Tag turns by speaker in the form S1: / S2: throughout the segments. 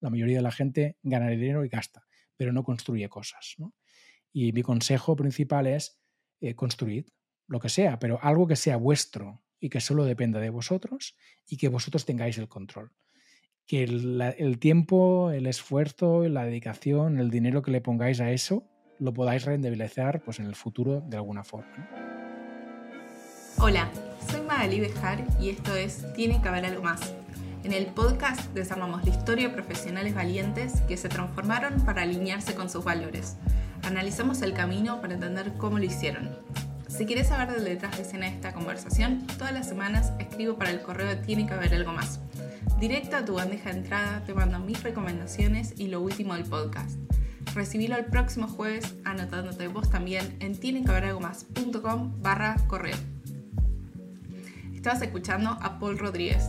S1: La mayoría de la gente gana dinero y gasta, pero no construye cosas. Y mi consejo principal es eh, construir lo que sea, pero algo que sea vuestro y que solo dependa de vosotros y que vosotros tengáis el control. Que el, tiempo, el esfuerzo, la dedicación, el dinero que le pongáis a eso, lo podáis rentabilizar pues, en el futuro de alguna forma.
S2: Hola, soy Magali Bejar y esto es Tiene que haber algo más. En el podcast desarmamos la historia de profesionales valientes que se transformaron para alinearse con sus valores. Analizamos el camino para entender cómo lo hicieron. Si quieres saber del detrás de escena de esta conversación, todas las semanas escribo para el correo Tiene que haber algo más. Directo a tu bandeja de entrada te mando mis recomendaciones y lo último del podcast. Recibilo el próximo jueves anotándote vos también en tienequehaberalgomás.com barra correo. Estabas escuchando a Paul Rodríguez.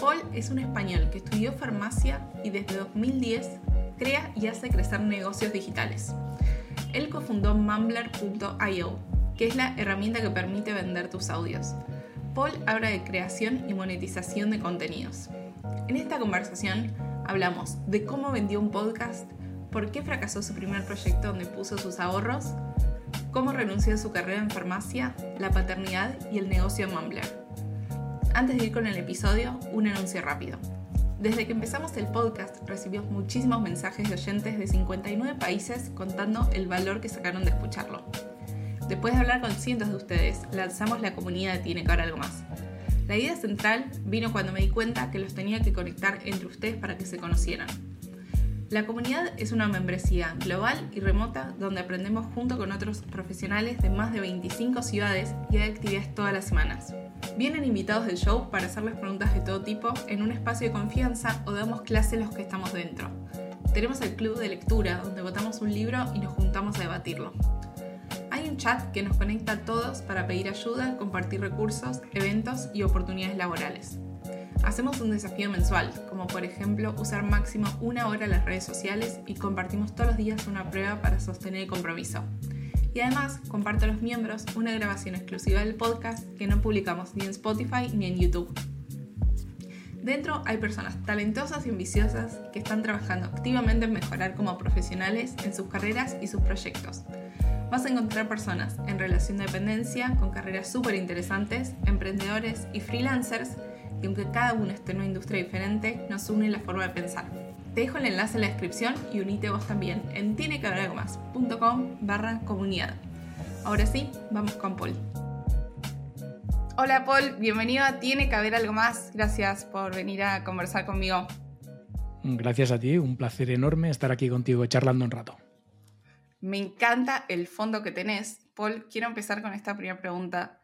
S2: Paul es un español que estudió farmacia y desde 2010 crea y hace crecer negocios digitales. Él cofundó Mumbler.io, que es la herramienta que permite vender tus audios. Paul habla de creación y monetización de contenidos. En esta conversación hablamos de cómo vendió un podcast, por qué fracasó su primer proyecto donde puso sus ahorros, cómo renunció a su carrera en farmacia, la paternidad y el negocio Mumbler. Antes de ir con el episodio, un anuncio rápido. Desde que empezamos el podcast recibimos muchísimos mensajes de oyentes de 59 países contando el valor que sacaron de escucharlo. Después de hablar con cientos de ustedes, lanzamos la comunidad Tiene que haber algo más. La idea central vino cuando me di cuenta que los tenía que conectar entre ustedes para que se conocieran. La comunidad es una membresía global y remota donde aprendemos junto con otros profesionales de más de 25 ciudades y hay actividades todas las semanas. Vienen invitados del show para hacerles preguntas de todo tipo en un espacio de confianza o damos clase los que estamos dentro. Tenemos el club de lectura donde votamos un libro y nos juntamos a debatirlo. Hay un chat que nos conecta a todos para pedir ayuda, compartir recursos, eventos y oportunidades laborales. Hacemos un desafío mensual, como por ejemplo usar máximo una hora las redes sociales y compartimos todos los días una prueba para sostener el compromiso. Y además comparto a los miembros una grabación exclusiva del podcast que no publicamos ni en Spotify ni en YouTube. Dentro hay personas talentosas y ambiciosas que están trabajando activamente en mejorar como profesionales en sus carreras y sus proyectos. Vas a encontrar personas en relación de dependencia con carreras súper interesantes, emprendedores y freelancers que aunque cada uno esté en una industria diferente, nos une la forma de pensar. Te dejo el enlace en la descripción y unite vos también en tienequehaberalgomás.com barra comunidad. Ahora sí, vamos con Paul. Hola Paul, bienvenido a Tiene que haber algo más. Gracias por venir a conversar conmigo.
S1: Gracias a ti, un placer enorme estar aquí contigo charlando un rato.
S2: Me encanta el fondo que tenés. Paul, quiero empezar con esta primera pregunta.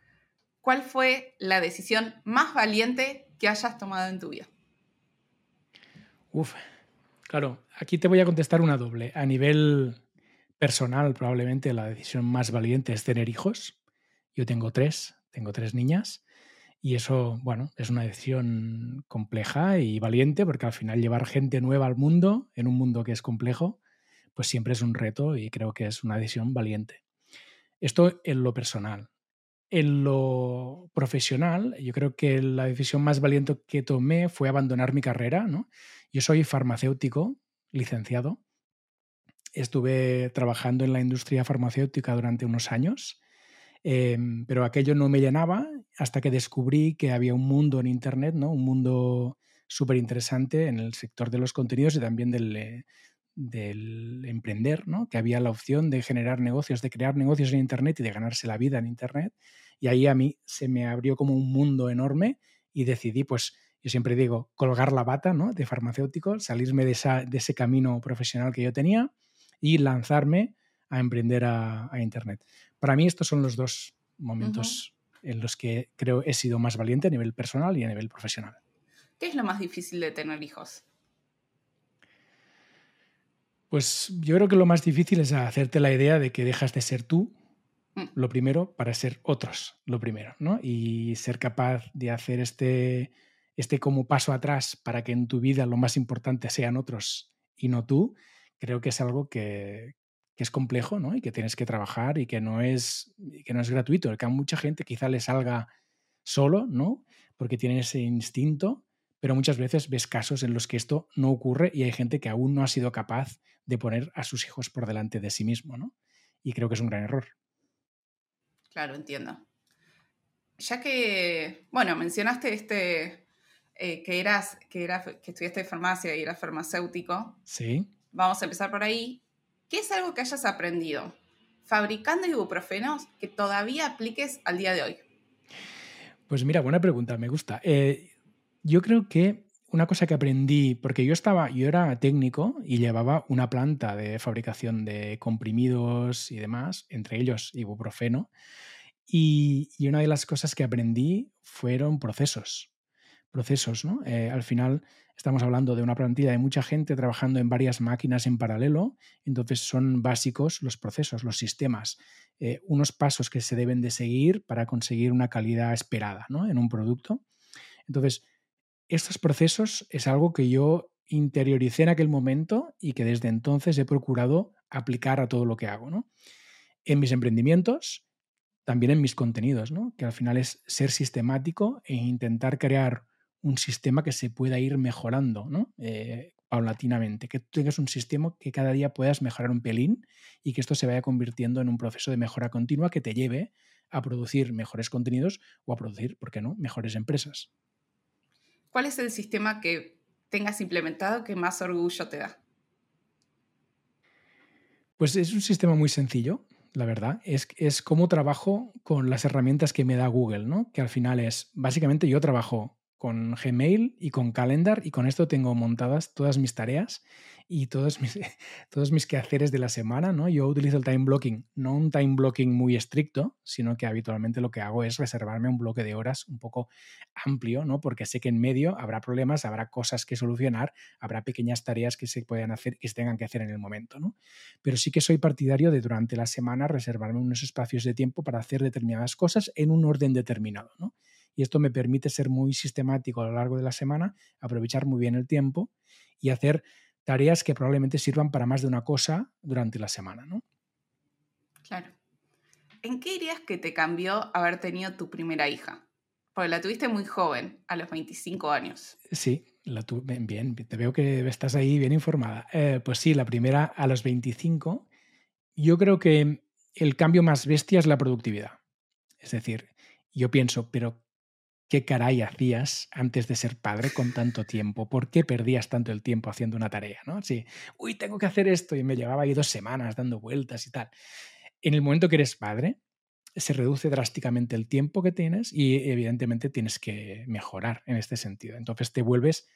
S2: ¿Cuál fue la decisión más valiente que hayas tomado en tu vida?
S1: Uf, Claro, aquí te voy a contestar una doble. A nivel personal, probablemente la decisión más valiente es tener hijos. Yo tengo tres, tengo tres niñas. Y eso, bueno, es una decisión compleja y valiente porque al final llevar gente nueva al mundo, en un mundo que es complejo, pues siempre es un reto y creo que es una decisión valiente. Esto en lo personal. En lo profesional, yo creo que la decisión más valiente que tomé fue abandonar mi carrera, ¿no? Yo soy farmacéutico, licenciado. Estuve trabajando en la industria farmacéutica durante unos años, em, pero aquello no me llenaba hasta que descubrí que había un mundo en Internet, ¿no? un mundo súper interesante en el sector de los contenidos y también del, eh, del emprender, ¿no? que había la opción de generar negocios, de crear negocios en Internet y de ganarse la vida en Internet. Y ahí a mí se me abrió como un mundo enorme y decidí, pues, yo siempre digo, colgar la bata ¿no? de farmacéutico, salirme de, ese camino profesional que yo tenía y lanzarme a emprender a, Internet. Para mí estos son los dos momentos en los que creo he sido más valiente a nivel personal y a nivel profesional.
S2: ¿Qué es lo más difícil de tener hijos?
S1: Pues yo creo que lo más difícil es hacerte la idea de que dejas de ser tú, mm. lo primero, para ser otros, lo primero, ¿no? Y ser capaz de hacer este este como paso atrás para que en tu vida lo más importante sean otros y no tú, creo que es algo que, es complejo ¿no? y que tienes que trabajar y que no es, que no es gratuito, que a mucha gente quizá le salga solo, ¿no? porque tiene ese instinto, pero muchas veces ves casos en los que esto no ocurre y hay gente que aún no ha sido capaz de poner a sus hijos por delante de sí mismo, ¿no? Y creo que es un gran error.
S2: Claro, entiendo. Ya que, bueno, mencionaste este, eh, que eras, que, era, que estudiaste farmacia y eras farmacéutico.
S1: Sí.
S2: Vamos a empezar por ahí. ¿Qué es algo que hayas aprendido fabricando ibuprofenos que todavía apliques al día de hoy?
S1: Pues mira, buena pregunta, me gusta. Eh, yo creo que una cosa que aprendí, porque yo estaba, yo era técnico y llevaba una planta de fabricación de comprimidos y demás, entre ellos ibuprofeno, y, y una de las cosas que aprendí fueron procesos procesos. ¿no? Eh, al final estamos hablando de una plantilla de mucha gente trabajando en varias máquinas en paralelo, entonces son básicos los procesos, los sistemas, eh, unos pasos que se deben de seguir para conseguir una calidad esperada ¿no? en un producto. Entonces, estos procesos es algo que yo interioricé en aquel momento y que desde entonces he procurado aplicar a todo lo que hago. ¿no? En mis emprendimientos, también en mis contenidos, ¿no? que al final es ser sistemático e intentar crear un sistema que se pueda ir mejorando, ¿no? Eh, paulatinamente, que tú tengas un sistema que cada día puedas mejorar un pelín y que esto se vaya convirtiendo en un proceso de mejora continua que te lleve a producir mejores contenidos o a producir, ¿por qué no?, mejores empresas.
S2: ¿Cuál es el sistema que tengas implementado que más orgullo te da?
S1: Pues es un sistema muy sencillo, la verdad. Es, es cómo trabajo con las herramientas que me da Google, ¿no? Que al final es, básicamente yo trabajo con Gmail y con Calendar y con esto tengo montadas todas mis tareas y todos mis, todos mis quehaceres de la semana, ¿no? Yo utilizo el time blocking, no un time blocking muy estricto, sino que habitualmente lo que hago es reservarme un bloque de horas un poco amplio, ¿no? Porque sé que en medio habrá problemas, habrá cosas que solucionar, habrá pequeñas tareas que se puedan hacer, que se tengan que hacer en el momento, ¿no? Pero sí que soy partidario de durante la semana reservarme unos espacios de tiempo para hacer determinadas cosas en un orden determinado, ¿no? Y esto me permite ser muy sistemático a lo largo de la semana, aprovechar muy bien el tiempo y hacer tareas que probablemente sirvan para más de una cosa durante la semana, ¿no?
S2: Claro. ¿En qué dirías que te cambió haber tenido tu primera hija? Porque la tuviste muy joven, a los 25 años.
S1: Sí, la tuve bien, te veo que estás ahí bien informada. Eh, pues sí, la primera a los 25. Yo creo que el cambio más bestia es la productividad. Es decir, yo pienso, pero ¿Qué caray hacías antes de ser padre con tanto tiempo? ¿Por qué perdías tanto el tiempo haciendo una tarea? ¿no? Sí, uy, tengo que hacer esto y me llevaba ahí dos semanas dando vueltas y tal. En el momento que eres padre, se reduce drásticamente el tiempo que tienes y evidentemente tienes que mejorar en este sentido. Entonces te vuelves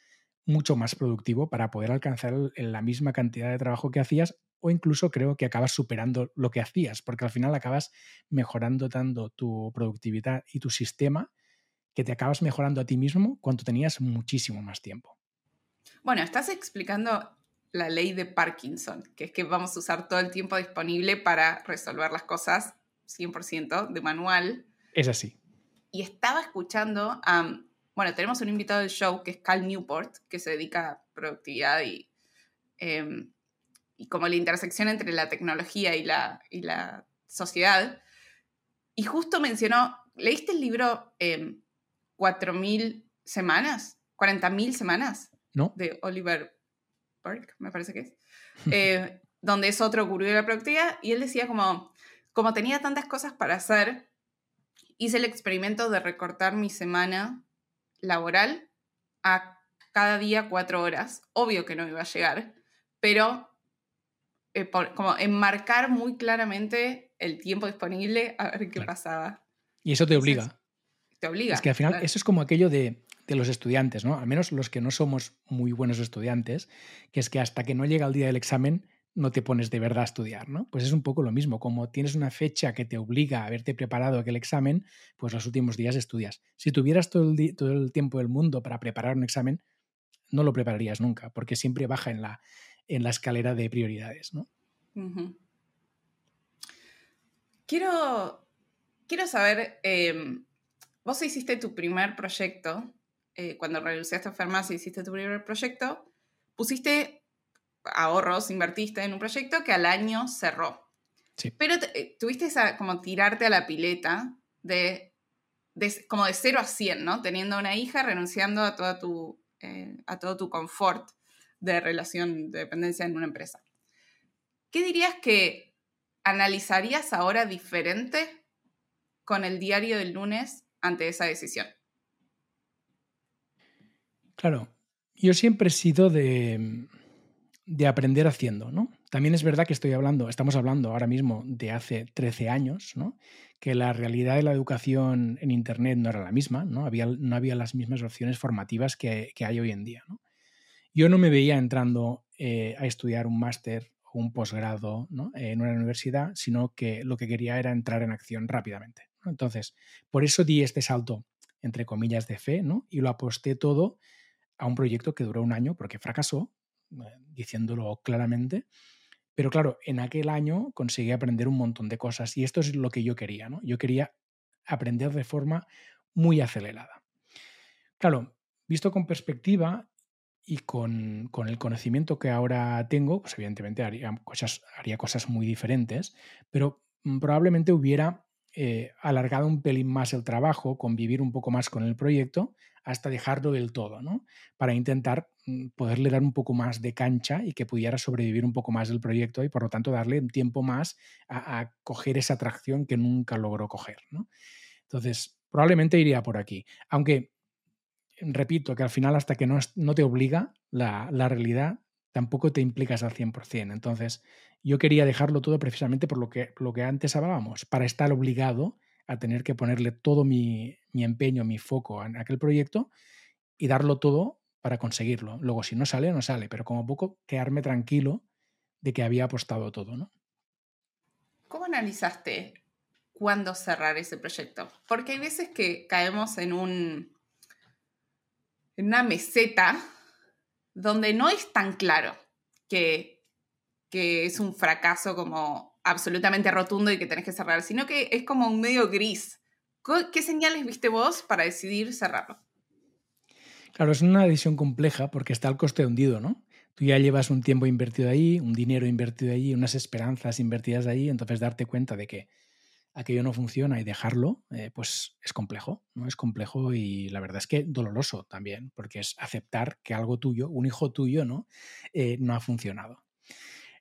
S1: mucho más productivo para poder alcanzar la misma cantidad de trabajo que hacías o incluso creo que acabas superando lo que hacías, porque al final acabas mejorando tanto tu productividad y tu sistema que te acabas mejorando a ti mismo cuando tenías muchísimo más tiempo.
S2: Bueno, estás explicando la ley de Parkinson, que es que vamos a usar todo el tiempo disponible para resolver las cosas 100% de manual.
S1: Es así.
S2: Y estaba escuchando, bueno, tenemos un invitado del show que es Cal Newport, que se dedica a productividad y, em, y como la intersección entre la tecnología y la, y la sociedad. Y justo mencionó, ¿leíste el libro em, 4.000 semanas, 40.000 semanas.
S1: ¿No?
S2: De Oliver Burke, me parece que es. Eh, donde es otro gurú de la productividad. Y él decía como, como tenía tantas cosas para hacer, hice el experimento de recortar mi semana laboral a cada día cuatro horas. Obvio que no iba a llegar, pero eh, como enmarcar muy claramente el tiempo disponible a ver qué pasaba.
S1: Y eso te obliga
S2: obliga.
S1: Es que al final eso es como aquello de, los estudiantes, ¿no? Al menos los que no somos muy buenos estudiantes, que es que hasta que no llega el día del examen no te pones de verdad a estudiar, ¿no? Pues es un poco lo mismo, como tienes una fecha que te obliga a haberte preparado aquel examen, pues los últimos días estudias. Si tuvieras todo el, todo el tiempo del mundo para preparar un examen, no lo prepararías nunca, porque siempre baja en la, en la escalera de prioridades, ¿no?
S2: Quiero, quiero saber, em, vos hiciste tu primer proyecto, eh, cuando renunciaste a farmacia, hiciste tu primer proyecto, pusiste ahorros, invertiste en un proyecto que al año cerró.
S1: Sí.
S2: Pero eh, tuviste esa, como tirarte a la pileta de, como de 0 a 100, ¿no? Teniendo una hija, renunciando a toda tu eh, a todo tu confort de relación de dependencia en una empresa. ¿Qué dirías que analizarías ahora diferente con el diario del lunes ante esa decisión?
S1: Claro, yo siempre he sido de, de aprender haciendo, ¿no? También es verdad que estoy hablando, estamos hablando ahora mismo de hace 13 años, ¿no? Que la realidad de la educación en Internet no era la misma, ¿no? Había, no había las mismas opciones formativas que, hay hoy en día, ¿no? Yo no me veía entrando eh, a estudiar un máster o un posgrado en una universidad, sino que lo que quería era entrar en acción rápidamente. Entonces, por eso di este salto, entre comillas, de fe, ¿no? Y lo aposté todo a un proyecto que duró un año porque fracasó, eh, diciéndolo claramente. Pero claro, en aquel año conseguí aprender un montón de cosas y esto es lo que yo quería, ¿no? Yo quería aprender de forma muy acelerada. Claro, visto con perspectiva y con, el conocimiento que ahora tengo, pues evidentemente haría cosas, haría cosas muy diferentes, pero mm, probablemente hubiera eh, alargado un pelín más el trabajo, convivir un poco más con el proyecto, hasta dejarlo del todo, ¿no? Para intentar mm, poderle dar un poco más de cancha y que pudiera sobrevivir un poco más del proyecto y por lo tanto darle tiempo más a, coger esa atracción que nunca logró coger. Entonces, probablemente iría por aquí. Aunque, repito, que al final hasta que no, no te obliga la, la realidad, tampoco te implicas al 100%. Entonces, yo quería dejarlo todo precisamente por lo que, lo que antes hablábamos, para estar obligado a tener que ponerle todo mi, empeño, mi foco en aquel proyecto y darlo todo para conseguirlo. Luego, si no sale, no sale, pero como poco quedarme tranquilo de que había apostado todo, ¿no?
S2: ¿Cómo analizaste cuándo cerrar ese proyecto? Porque hay veces que caemos en un en una meseta donde no es tan claro que, que es un fracaso como absolutamente rotundo y que tenés que cerrar, sino que es como un medio gris. ¿Qué señales viste vos para decidir cerrarlo?
S1: Claro, es una decisión compleja porque está el coste hundido, ¿no? Tú ya llevas un tiempo invertido ahí, un dinero invertido ahí, unas esperanzas invertidas ahí, entonces darte cuenta de que aquello no funciona y dejarlo, eh, pues es complejo, ¿no? Es complejo y la verdad es que doloroso también, porque es aceptar que algo tuyo, un hijo tuyo, ¿no? Eh, no ha funcionado.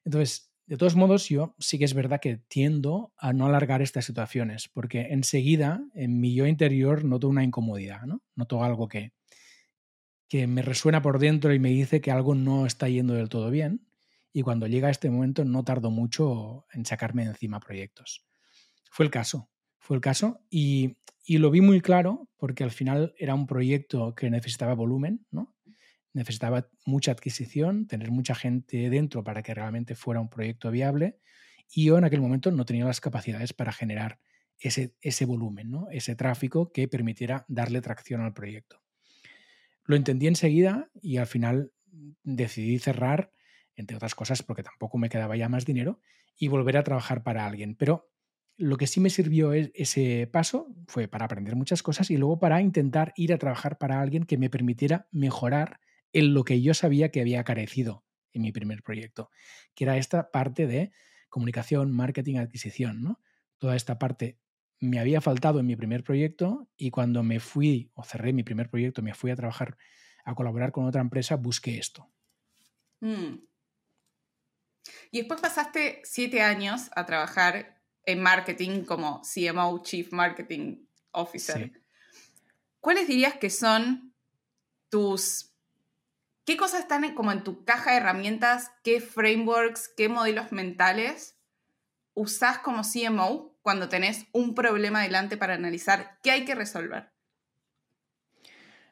S1: Entonces, de todos modos, yo sí que es verdad que tiendo a no alargar estas situaciones, porque enseguida en mi yo interior noto una incomodidad, ¿no? Noto algo que, que me resuena por dentro y me dice que algo no está yendo del todo bien. Y cuando llega este momento no tardo mucho en sacarme de encima proyectos. Fue el caso, fue el caso y, y lo vi muy claro porque al final era un proyecto que necesitaba volumen, ¿no? necesitaba mucha adquisición, tener mucha gente dentro para que realmente fuera un proyecto viable y yo en aquel momento no tenía las capacidades para generar ese, ese volumen, ¿no? ese tráfico que permitiera darle tracción al proyecto. Lo entendí enseguida y al final decidí cerrar, entre otras cosas porque tampoco me quedaba ya más dinero, y volver a trabajar para alguien. Pero lo que sí me sirvió e, ese paso fue para aprender muchas cosas y luego para intentar ir a trabajar para alguien que me permitiera mejorar en lo que yo sabía que había carecido en mi primer proyecto, que era esta parte de comunicación, marketing, adquisición, ¿no? Toda esta parte me había faltado en mi primer proyecto y cuando me fui o cerré mi primer proyecto, me fui a trabajar, a colaborar con otra empresa, busqué esto. Mm.
S2: Y después pasaste siete años a trabajar en marketing como CMO, Chief Marketing Officer. ¿Cuáles dirías que son tus ¿Qué cosas están como en tu caja de herramientas? ¿Qué frameworks, qué modelos mentales usás como CMO cuando tenés un problema adelante para analizar qué hay que resolver?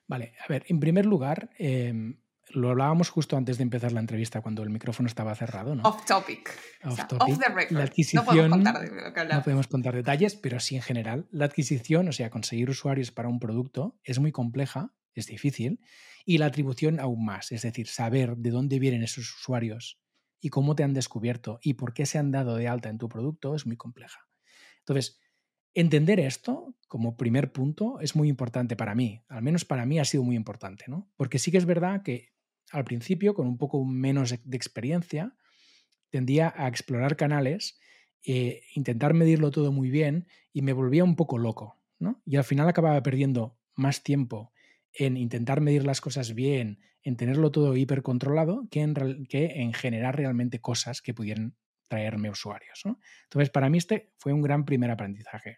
S1: Vale, a ver, en primer lugar, em, lo hablábamos justo antes de empezar la entrevista cuando el micrófono estaba cerrado, ¿no?
S2: Off topic.
S1: Off, topic. the record. La adquisición, no podemos, contar no podemos contar detalles, pero sí en general. La adquisición, o sea, conseguir usuarios para un producto es muy compleja, es difícil y la atribución aún más, es decir, saber de dónde vienen esos usuarios y cómo te han descubierto y por qué se han dado de alta en tu producto es muy compleja. Entonces, entender esto como primer punto es muy importante para mí, al menos para mí ha sido muy importante, ¿no? Porque sí que es verdad que al principio, con un poco menos de experiencia, tendía a explorar canales, e intentar medirlo todo muy bien y me volvía un poco loco, ¿no? Y al final acababa perdiendo más tiempo en intentar medir las cosas bien, en tenerlo todo hipercontrolado, que en, que en generar realmente cosas que pudieran traerme usuarios. Entonces, para mí este fue un gran primer aprendizaje.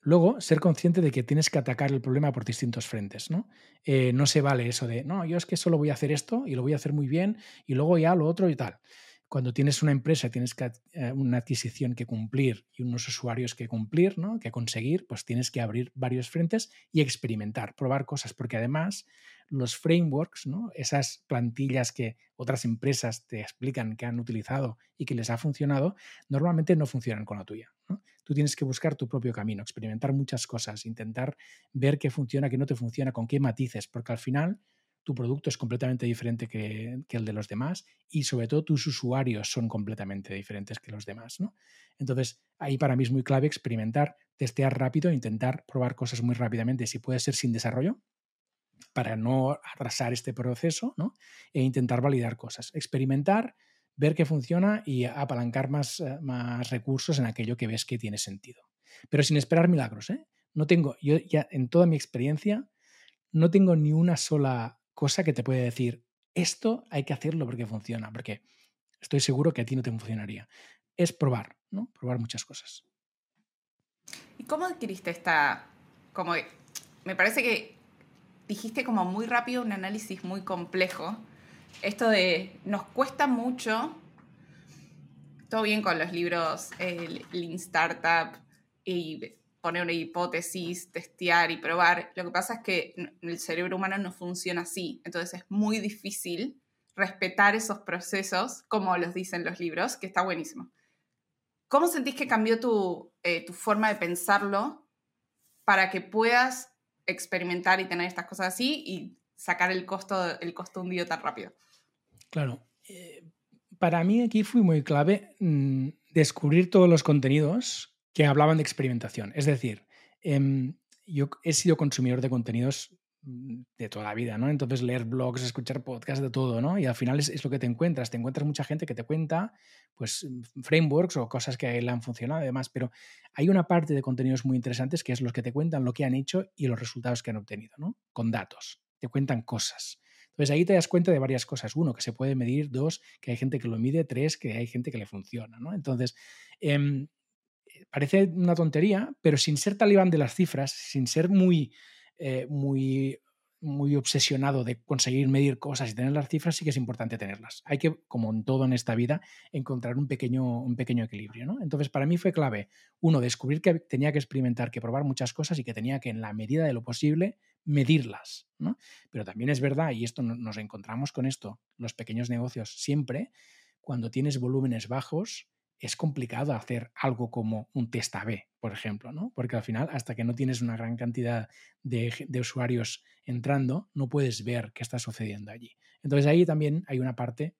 S1: Luego, ser consciente de que tienes que atacar el problema por distintos frentes. ¿no? Eh, no se vale eso de, no, yo es que solo voy a hacer esto y lo voy a hacer muy bien y luego ya lo otro y tal cuando tienes una empresa, tienes eh, una adquisición que cumplir y unos usuarios que cumplir, ¿no? que conseguir, pues tienes que abrir varios frentes y experimentar, probar cosas, porque además los frameworks, ¿no? esas plantillas que otras empresas te explican que han utilizado y que les ha funcionado, normalmente no funcionan con la tuya. Tú tienes que buscar tu propio camino, experimentar muchas cosas, intentar ver qué funciona, qué no te funciona, con qué matices, porque al final tu producto es completamente diferente que, el de los demás y sobre todo tus usuarios son completamente diferentes que los demás. Entonces, ahí para mí es muy clave experimentar, testear rápido, intentar probar cosas muy rápidamente, si puede ser sin desarrollo, para no atrasar este proceso ¿no? e intentar validar cosas. Experimentar, ver qué funciona y apalancar más, eh, más recursos en aquello que ves que tiene sentido. Pero sin esperar milagros. ¿eh? No tengo, yo ya en toda mi experiencia, no tengo ni una sola cosa que te puede decir, esto hay que hacerlo porque funciona, porque estoy seguro que a ti no te funcionaría. Es probar, ¿no? Probar muchas cosas.
S2: ¿Y cómo adquiriste esta, como, me parece que dijiste como muy rápido un análisis muy complejo, esto de nos cuesta mucho, todo bien con los libros el Lean Startup y poner una hipótesis, testear y probar. Lo que pasa es que el cerebro humano no funciona así, entonces es muy difícil respetar esos procesos como los dicen los libros, que está buenísimo. ¿Cómo sentís que cambió tu, eh, tu forma de pensarlo para que puedas experimentar y tener estas cosas así y sacar el costo, el costo hundido tan rápido?
S1: Claro. Eh, para mí aquí fue muy clave mm, descubrir todos los contenidos que hablaban de experimentación. Es decir, em, yo he sido consumidor de contenidos de toda la vida, ¿no? Entonces leer blogs, escuchar podcasts, de todo, ¿no? Y al final es, lo que te encuentras. Te encuentras mucha gente que te cuenta, pues, frameworks o cosas que le han funcionado y demás, pero hay una parte de contenidos muy interesantes que es los que te cuentan lo que han hecho y los resultados que han obtenido, ¿no? Con datos. Te cuentan cosas. Entonces ahí te das cuenta de varias cosas. Uno, que se puede medir. Dos, que hay gente que lo mide. Tres, que hay gente que le funciona, ¿no? Entonces, em, parece una tontería, pero sin ser talibán de las cifras, sin ser muy, eh, muy, muy obsesionado de conseguir medir cosas y tener las cifras, sí que es importante tenerlas. Hay que, como en todo en esta vida, encontrar un pequeño, un pequeño equilibrio. ¿no? Entonces, para mí fue clave, uno, descubrir que tenía que experimentar, que probar muchas cosas y que tenía que, en la medida de lo posible, medirlas. ¿no? Pero también es verdad, y esto nos encontramos con esto, los pequeños negocios siempre, cuando tienes volúmenes bajos, es complicado hacer algo como un test A-B, por ejemplo, ¿no? Porque al final, hasta que no tienes una gran cantidad de, usuarios entrando, no puedes ver qué está sucediendo allí. Entonces ahí también hay una parte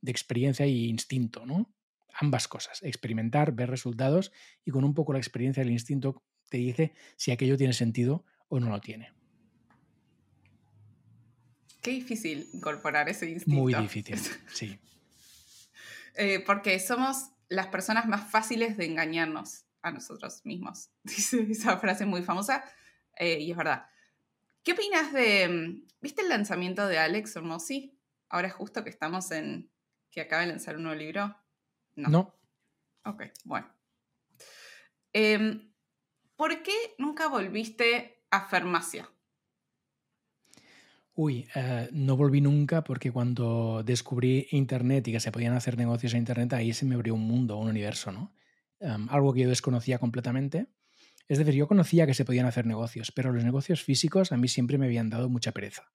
S1: de experiencia y instinto, ¿no? Ambas cosas, experimentar, ver resultados y con un poco la experiencia y el instinto te dice si aquello tiene sentido o no lo tiene.
S2: Qué difícil incorporar ese instinto.
S1: Muy difícil, sí.
S2: Eh, porque somos las personas más fáciles de engañarnos a nosotros mismos. Dice esa frase muy famosa eh, y es verdad. ¿Qué opinas de... Mm, ¿Viste el lanzamiento de Alex Hormozzi? Ahora es justo que estamos en... que acaba de lanzar un nuevo libro.
S1: No. no.
S2: Ok, bueno. Em, ¿Por qué nunca volviste a farmacia?
S1: Uy, eh, no volví nunca porque cuando descubrí Internet y que se podían hacer negocios en Internet, ahí se me abrió un mundo, un universo, ¿no? Em, algo que yo desconocía completamente. Es decir, yo conocía que se podían hacer negocios, pero los negocios físicos a mí siempre me habían dado mucha pereza,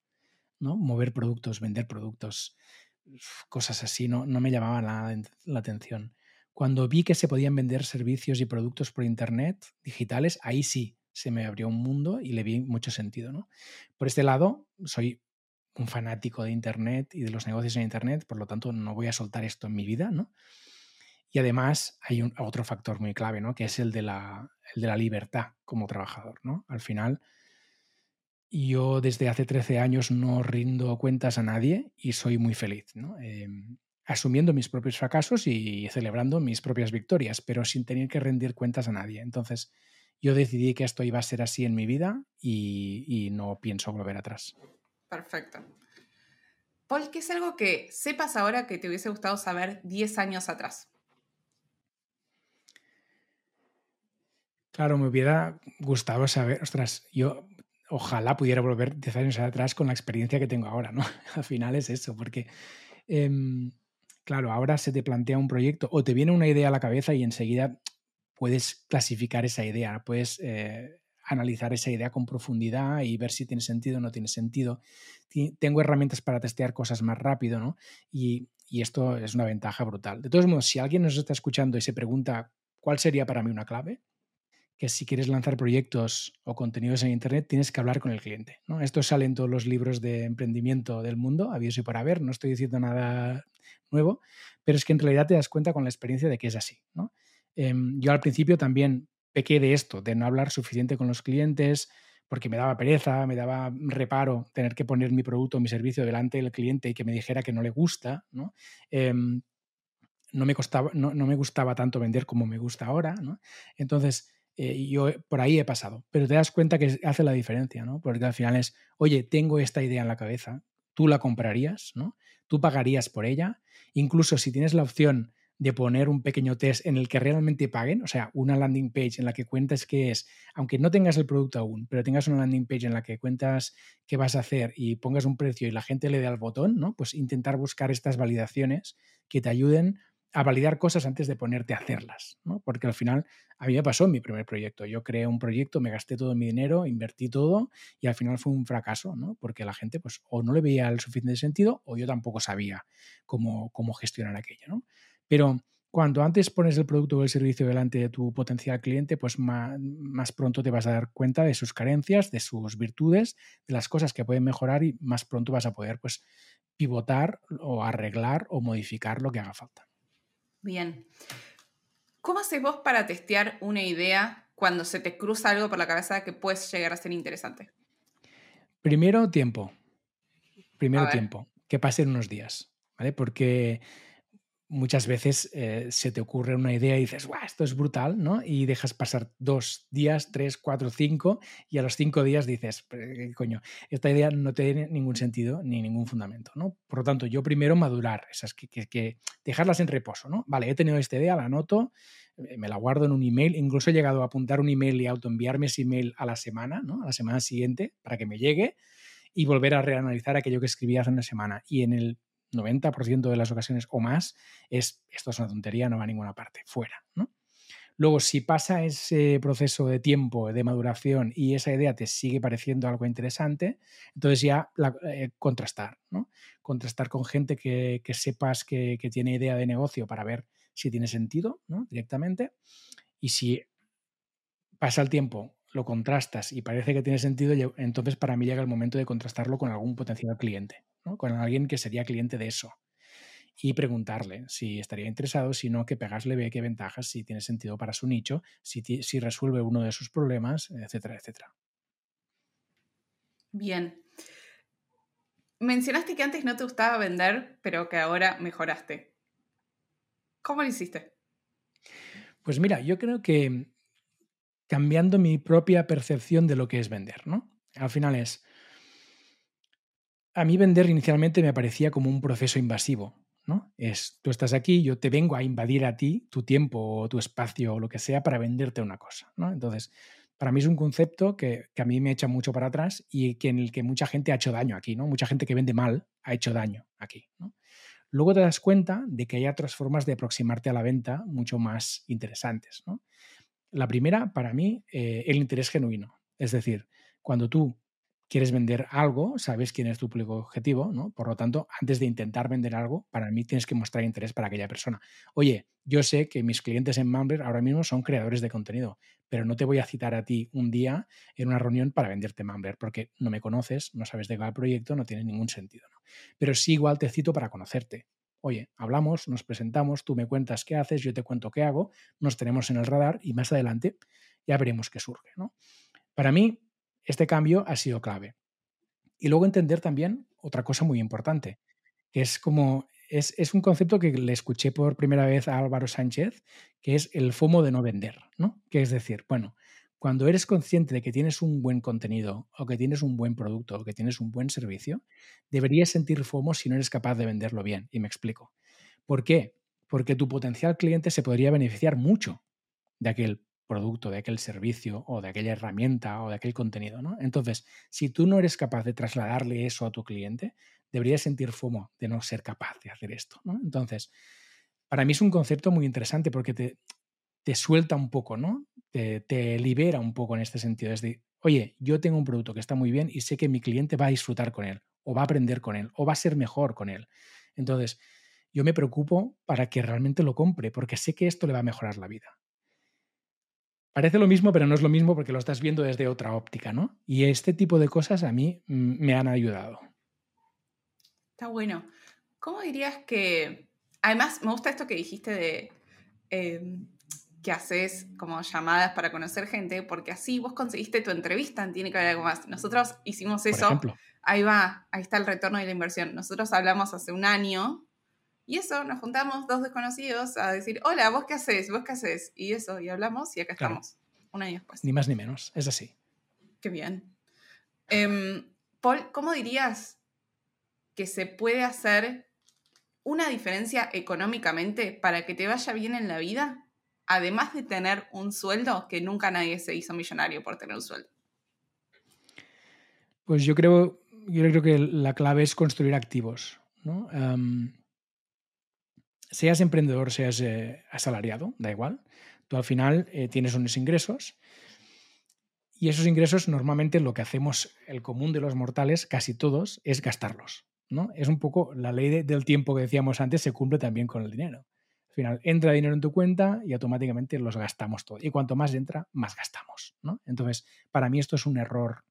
S1: ¿no? Mover productos, vender productos, cosas así, no, no me llamaban la, la atención. Cuando vi que se podían vender servicios y productos por Internet digitales, ahí sí, se me abrió un mundo y le vi mucho sentido. ¿no? Por este lado, soy un fanático de Internet y de los negocios en Internet, por lo tanto no voy a soltar esto en mi vida. ¿no? Y además hay otro factor muy clave, ¿no? que es el de, la, de la libertad como trabajador. ¿no? Al final, yo desde hace 13 años no rindo cuentas a nadie y soy muy feliz. ¿no? Em, asumiendo mis propios fracasos y celebrando mis propias victorias, pero sin tener que rendir cuentas a nadie. Entonces, yo decidí que esto iba a ser así en mi vida y, y no pienso volver atrás.
S2: Perfecto. Paul, ¿qué es algo que sepas ahora que te hubiese gustado saber 10 años atrás?
S1: Claro, me hubiera gustado saber, ostras, yo ojalá pudiera volver 10 años atrás con la experiencia que tengo ahora, ¿no? Al final es eso, porque, em, claro, ahora se te plantea un proyecto o te viene una idea a la cabeza y enseguida puedes clasificar esa idea, puedes eh, analizar esa idea con profundidad y ver si tiene sentido o no tiene sentido. Tengo herramientas para testear cosas más rápido, ¿no? Y, esto es una ventaja brutal. De todos modos, si alguien nos está escuchando y se pregunta cuál sería para mí una clave, que si quieres lanzar proyectos o contenidos en Internet tienes que hablar con el cliente. Esto sale en todos los libros de emprendimiento del mundo, habido y por haber, no estoy diciendo nada nuevo, pero es que en realidad te das cuenta con la experiencia de que es así. ¿no? Em, yo al principio también pequé de esto, de no hablar suficiente con los clientes, porque me daba pereza, me daba reparo tener que poner mi producto mi servicio delante del cliente y que me dijera que no le gusta. ¿no? Em, no me, costaba, no, no, me gustaba tanto vender como me gusta ahora. Entonces, eh, yo por ahí he pasado, pero te das cuenta que hace la diferencia, ¿no? Porque al final es, oye, tengo esta idea en la cabeza, tú la comprarías, ¿no? Tú pagarías por ella, incluso si tienes la opción de poner un pequeño test en el que realmente paguen, o sea, una landing page en la que cuentas qué es, aunque no tengas el producto aún, pero tengas una landing page en la que cuentas qué vas a hacer y pongas un precio y la gente le dé al botón, ¿no? Pues intentar buscar estas validaciones que te ayuden a validar cosas antes de ponerte a hacerlas, ¿no? Porque al final a mí me pasó en mi primer proyecto. Yo creé un proyecto, me gasté todo mi dinero, invertí todo y al final fue un fracaso, ¿no? Porque la gente pues o no le veía el suficiente sentido o yo tampoco sabía cómo, cómo gestionar aquello, ¿no? Pero cuanto antes pones el producto o el servicio delante de tu potencial cliente, pues más, más, pronto te vas a dar cuenta de sus carencias, de sus virtudes, de las cosas que pueden mejorar y más pronto vas a poder pues pivotar o arreglar o modificar lo que haga falta.
S2: Bien. ¿Cómo haces vos para testear una idea cuando se te cruza algo por la cabeza que puede llegar a ser interesante?
S1: Primero, tiempo. Primero, tiempo. Que pasen unos días, ¿vale? Porque muchas veces eh, se te ocurre una idea y dices, ¡guau! Esto es brutal, ¿no? Y dejas pasar dos días, tres, cuatro, cinco, y a los cinco días dices, coño, esta idea no tiene ningún sentido ni ningún fundamento, ¿no? Por lo tanto, yo primero madurar, esas que, que, dejarlas en reposo, ¿no? Vale, he tenido esta idea, la anoto, eh, me la guardo en un email, incluso he llegado a apuntar un email y autoenviarme ese email a la semana, ¿no? A la semana siguiente, para que me llegue y volver a reanalizar aquello que escribí hace una semana. Y en el 90% de las ocasiones o más, es esto es una tontería, no va a ninguna parte, fuera. ¿no? Luego, si pasa ese proceso de tiempo, de maduración y esa idea te sigue pareciendo algo interesante, entonces ya eh, contrastar, ¿no? Contrastar con gente que, sepas que, que, tiene idea de negocio para ver si tiene sentido ¿no? directamente. Y si pasa el tiempo, lo contrastas y parece que tiene sentido, entonces para mí llega el momento de contrastarlo con algún potencial cliente con alguien que sería cliente de eso. Y preguntarle si estaría interesado, si no, que Pegas le ve qué ventajas, si tiene sentido para su nicho, si, si resuelve uno de sus problemas, etcétera, etcétera.
S2: Bien. Mencionaste que antes no te gustaba vender, pero que ahora mejoraste. ¿Cómo lo hiciste?
S1: Pues mira, yo creo que cambiando mi propia percepción de lo que es vender, ¿no? Al final es, a mí vender inicialmente me parecía como un proceso invasivo, ¿no? Es, tú estás aquí, yo te vengo a invadir a ti tu tiempo o tu espacio o lo que sea para venderte una cosa, ¿no? Entonces, para mí es un concepto que, a mí me echa mucho para atrás y que en el que mucha gente ha hecho daño aquí, ¿no? Mucha gente que vende mal ha hecho daño aquí, Luego te das cuenta de que hay otras formas de aproximarte a la venta mucho más interesantes, La primera, para mí, eh, el interés genuino. Es decir, cuando tú quieres vender algo, sabes quién es tu público objetivo, ¿no? Por lo tanto, antes de intentar vender algo, para mí tienes que mostrar interés para aquella persona. Oye, yo sé que mis clientes en Mumbler ahora mismo son creadores de contenido, pero no te voy a citar a ti un día en una reunión para venderte Mumbler, porque no me conoces, no sabes de qué proyecto, no tiene ningún sentido, ¿no? Pero sí igual te cito para conocerte. Oye, hablamos, nos presentamos, tú me cuentas qué haces, yo te cuento qué hago, nos tenemos en el radar y más adelante ya veremos qué surge, ¿no? Para mí, este cambio ha sido clave. Y luego entender también otra cosa muy importante, que es como, es, un concepto que le escuché por primera vez a Álvaro Sánchez, que es el FOMO de no vender, ¿no? Que es decir, bueno, cuando eres consciente de que tienes un buen contenido o que tienes un buen producto o que tienes un buen servicio, deberías sentir FOMO si no eres capaz de venderlo bien. Y me explico. ¿Por qué? Porque tu potencial cliente se podría beneficiar mucho de aquel producto, de aquel servicio o de aquella herramienta o de aquel contenido. ¿no? Entonces, si tú no eres capaz de trasladarle eso a tu cliente, deberías sentir FOMO de no ser capaz de hacer esto. Entonces, para mí es un concepto muy interesante porque te, te suelta un poco, ¿no? Te, libera un poco en este sentido. Es de, oye, yo tengo un producto que está muy bien y sé que mi cliente va a disfrutar con él, o va a aprender con él, o va a ser mejor con él. Entonces, yo me preocupo para que realmente lo compre, porque sé que esto le va a mejorar la vida. Parece lo mismo, pero no es lo mismo porque lo estás viendo desde otra óptica, ¿no? Y este tipo de cosas a mí mm, me han ayudado.
S2: Está bueno. ¿Cómo dirías que... Además, me gusta esto que dijiste de... Em, que haces como llamadas para conocer gente, porque así vos conseguiste tu entrevista Tiene que haber algo más. Nosotros hicimos eso. Ahí va, ahí está el retorno de la inversión. Nosotros hablamos hace un año y eso, nos juntamos dos desconocidos a decir, hola, ¿vos qué haces? ¿Vos qué haces? Y eso, y hablamos y acá estamos, un año después.
S1: Ni más ni menos, es así.
S2: Qué bien. Em, Paul, ¿cómo dirías que se puede hacer una diferencia económicamente para que te vaya bien en la vida además de tener un sueldo, que nunca nadie se hizo millonario por tener un sueldo?
S1: Pues yo creo, yo creo que la clave es construir activos. ¿no? Seas emprendedor, seas eh, asalariado, da igual. Tú al final eh, tienes unos ingresos y esos ingresos normalmente lo que hacemos el común de los mortales, casi todos, es gastarlos. ¿no? Es un poco la ley del tiempo que decíamos antes, se cumple también con el dinero final, entra dinero en tu cuenta y automáticamente los gastamos todo. Y cuanto más entra, más gastamos. ¿no? Entonces, para mí esto es un error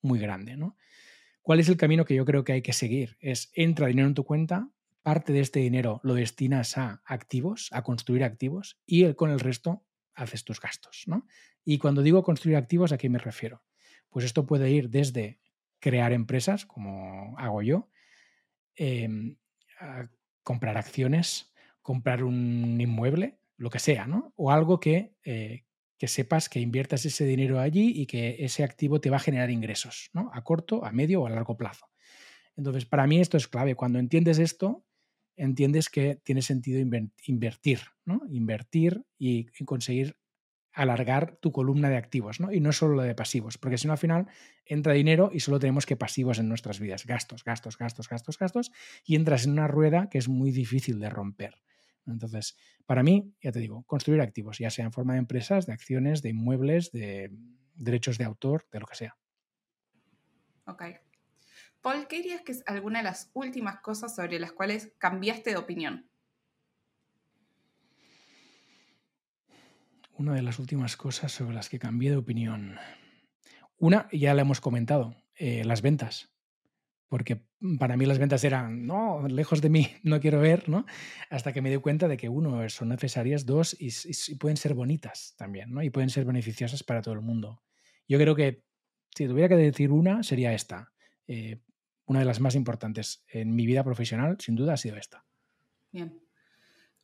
S1: muy grande. ¿Cuál es el camino que yo creo que hay que seguir? Es entra dinero en tu cuenta, parte de este dinero lo destinas a activos, a construir activos, y con el resto haces tus gastos. ¿no? Y cuando digo construir activos, ¿a qué me refiero? Pues esto puede ir desde crear empresas, como hago yo, em, comprar acciones, comprar un inmueble, lo que sea, ¿no? O algo que, eh, que sepas que inviertas ese dinero allí y que ese activo te va a generar ingresos, ¿no? A corto, a medio o a largo plazo. Entonces, para mí esto es clave. Cuando entiendes esto, entiendes que tiene sentido invertir, ¿no? Invertir y, conseguir alargar tu columna de activos, ¿no? Y no solo la de pasivos, porque si no al final entra dinero y solo tenemos que pasivos en nuestras vidas, gastos, gastos, gastos, gastos, gastos, y entras en una rueda que es muy difícil de romper. Entonces, para mí, ya te digo, construir activos, ya sea en forma de empresas, de acciones, de inmuebles, de derechos de autor, de lo que sea.
S2: Ok. Paul, ¿qué dirías que es alguna de las últimas cosas sobre las cuales cambiaste de opinión?
S1: Una de las últimas cosas sobre las que cambié de opinión. Una, ya la hemos comentado, eh, las ventas porque para mí las ventas eran, no, lejos de mí, no quiero ver, ¿no? Hasta que me di cuenta de que, uno, son necesarias, dos, y, pueden ser bonitas también, ¿no? Y pueden ser beneficiosas para todo el mundo. Yo creo que si tuviera que decir una, sería esta. Eh, una de las más importantes en mi vida profesional, sin duda, ha sido esta.
S2: Bien.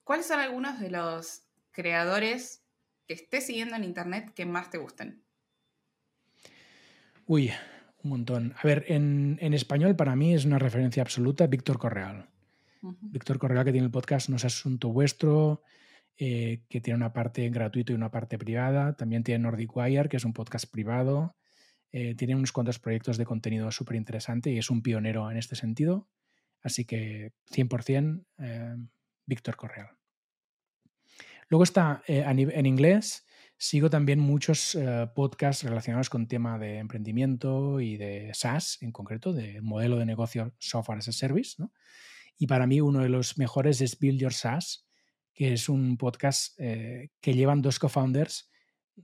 S2: ¿Cuáles son algunos de los creadores que estés siguiendo en Internet que más te gusten?
S1: Uy, un montón. A ver, en, español para mí es una referencia absoluta Víctor Correal. Víctor Correal que tiene el podcast No es asunto vuestro, eh, que tiene una parte gratuita y una parte privada. También tiene Nordic Wire, que es un podcast privado. Eh, tiene unos cuantos proyectos de contenido súper interesante y es un pionero en este sentido. Así que 100% eh, Víctor Correal. Luego está en inglés Sigo también muchos eh, podcasts relacionados con tema de emprendimiento y de SaaS, en concreto, de modelo de negocio Software as a Service. Y para mí uno de los mejores es Build Your SaaS, que es un podcast eh, que llevan dos co-founders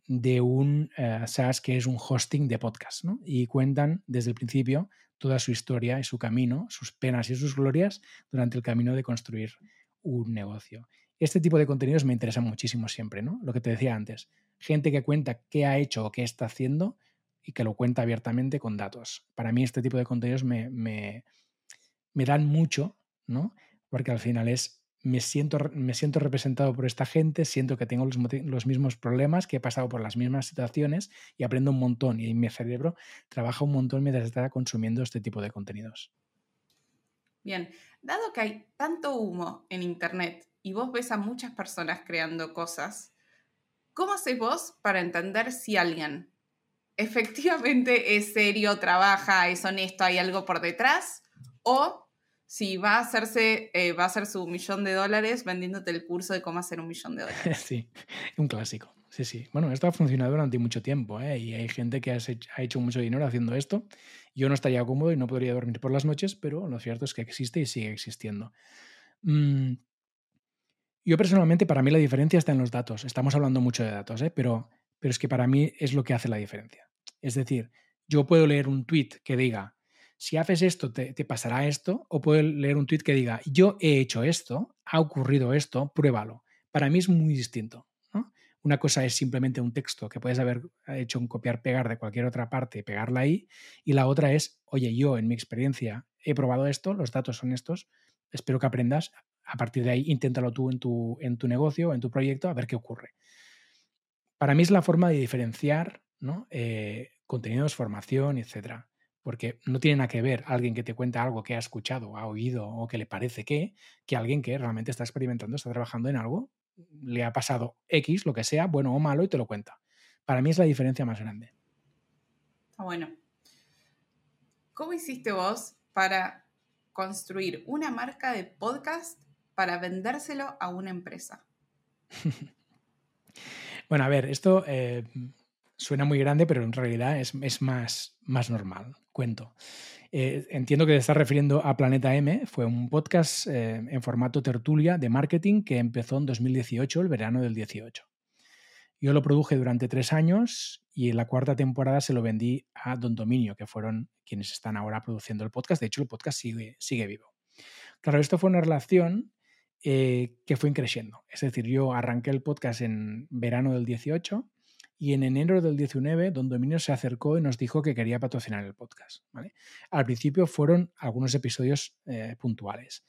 S1: de un eh, SaaS que es un hosting de podcast. Y cuentan desde el principio toda su historia y su camino, sus penas y sus glorias durante el camino de construir un negocio. Este tipo de contenidos me interesan muchísimo siempre, ¿no? Lo que te decía antes, gente que cuenta qué ha hecho o qué está haciendo y que lo cuenta abiertamente con datos. Para mí este tipo de contenidos me, me, dan mucho, ¿no? Porque al final es me siento, me siento representado por esta gente, siento que tengo los, mismos problemas, que he pasado por las mismas situaciones y aprendo un montón y mi cerebro trabaja un montón mientras está consumiendo este tipo de contenidos.
S2: Bien, dado que hay tanto humo en Internet y vos ves a muchas personas creando cosas, ¿cómo haces vos para entender si alguien efectivamente es serio, trabaja, es honesto, hay algo por detrás? ¿O si va a hacerse, eh, va a hacer su millón de dólares vendiéndote el curso de cómo hacer un millón de dólares.
S1: Sí, un clásico. Sí, sí. Bueno, esto ha funcionado durante mucho tiempo ¿eh? y hay gente que ha hecho mucho dinero haciendo esto. Yo no estaría cómodo y no podría dormir por las noches, pero lo cierto es que existe y sigue existiendo. Mm, yo personalmente, para mí la diferencia está en los datos. Estamos hablando mucho de datos, ¿eh? pero, pero es que para mí es lo que hace la diferencia. Es decir, yo puedo leer un tweet que diga, si haces esto, te, pasará esto, o puedo leer un tweet que diga, yo he hecho esto, ha ocurrido esto, pruébalo. Para mí es muy distinto. Una cosa es simplemente un texto que puedes haber hecho un copiar-pegar de cualquier otra parte y pegarla ahí, y la otra es, oye, yo en mi experiencia he probado esto, los datos son estos, espero que aprendas, a partir de ahí inténtalo tú en tu, en tu negocio, en tu proyecto, a ver qué ocurre. Para mí es la forma de diferenciar ¿no? Eh, contenidos, formación, etcétera porque no tiene nada que ver alguien que te cuenta algo que ha escuchado, ha oído o que le parece que, que alguien que realmente está experimentando, está trabajando en algo, le ha pasado X, lo que sea, bueno o malo, y te lo cuenta. Para mí es la diferencia más grande.
S2: Ah, bueno. ¿Cómo hiciste vos para construir una marca de podcast para vendérselo a una empresa?
S1: bueno, a ver, esto eh, suena muy grande, pero en realidad es, más, normal cuento. Eh, entiendo que te estás refiriendo a Planeta M. Fue un podcast eh, en formato tertulia de marketing que empezó en 2018, el verano del 18. Yo lo produje durante tres años y en la cuarta temporada se lo vendí a Don Dominio, que fueron quienes están ahora produciendo el podcast. De hecho, el podcast sigue, sigue vivo. Claro, esto fue una relación eh, que fue creciendo. Es decir, yo arranqué el podcast en verano del 18 y en enero del 19, Don Dominio se acercó y nos dijo que quería patrocinar el podcast. Al principio fueron algunos episodios eh, puntuales.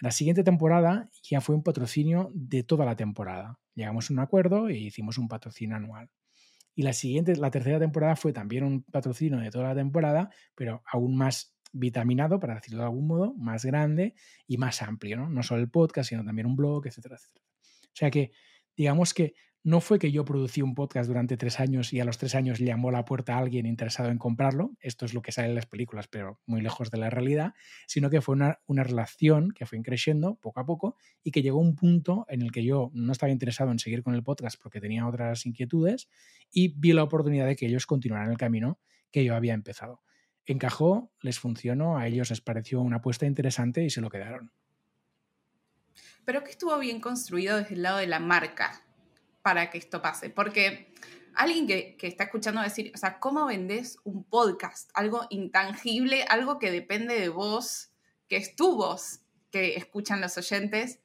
S1: En la siguiente temporada ya fue un patrocinio de toda la temporada. Llegamos a un acuerdo e hicimos un patrocinio anual. Y la siguiente, la tercera temporada fue también un patrocinio de toda la temporada, pero aún más vitaminado, para decirlo de algún modo, más grande y más amplio, ¿no? No solo el podcast, sino también un blog, etcétera, etcétera. O sea que, digamos que no fue que yo producí un podcast durante tres años y a los tres años llamó a la puerta a alguien interesado en comprarlo, esto es lo que sale en las películas, pero muy lejos de la realidad, sino que fue una, relación que fue creciendo poco a poco y que llegó a un punto en el que yo no estaba interesado en seguir con el podcast porque tenía otras inquietudes y vi la oportunidad de que ellos continuaran el camino que yo había empezado. Encajó, les funcionó, a ellos les pareció una apuesta interesante y se lo quedaron.
S2: Pero que estuvo bien construido desde el lado de la marca, para que esto pase. Porque alguien que, está escuchando decir, o sea, ¿cómo vendes un podcast? Algo intangible, algo que depende de vos, que es tu voz, que escuchan los oyentes.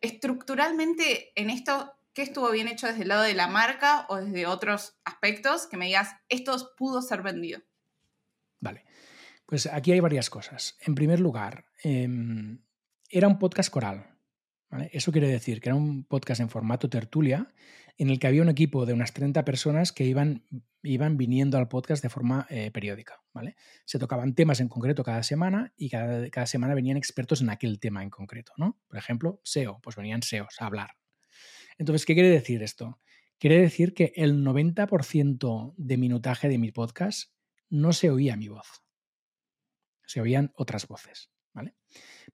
S2: Estructuralmente, en esto, ¿qué estuvo bien hecho desde el lado de la marca o desde otros aspectos? Que me digas, esto pudo ser vendido.
S1: Vale. Pues aquí hay varias cosas. En primer lugar, em, era un podcast coral. Eso quiere decir que era un podcast en formato tertulia en el que había un equipo de unas 30 personas que iban, iban viniendo al podcast de forma eh, periódica. ¿vale? Se tocaban temas en concreto cada semana y cada, cada, semana venían expertos en aquel tema en concreto. ¿no? Por ejemplo, SEO, pues venían SEOs a hablar. Entonces, ¿qué quiere decir esto? Quiere decir que el 90% de minutaje de mi podcast no se oía mi voz. Se oían otras voces.